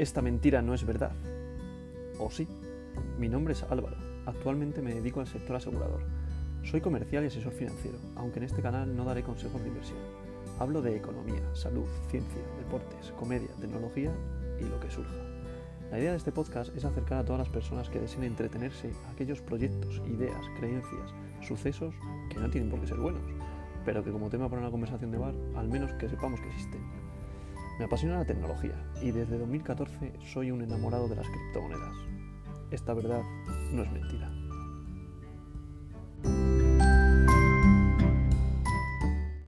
esta mentira no es verdad. ¿O sí? Mi nombre es Álvaro. Actualmente me dedico al sector asegurador. Soy comercial y asesor financiero, aunque en este canal no daré consejos de inversión. Hablo de economía, salud, ciencia, deportes, comedia, tecnología y lo que surja. La idea de este podcast es acercar a todas las personas que deseen entretenerse a aquellos proyectos, ideas, creencias, sucesos que no tienen por qué ser buenos, pero que como tema para una conversación de bar, al menos que sepamos que existen. Me apasiona la tecnología y desde 2014 soy un enamorado de las criptomonedas. Esta verdad no es mentira.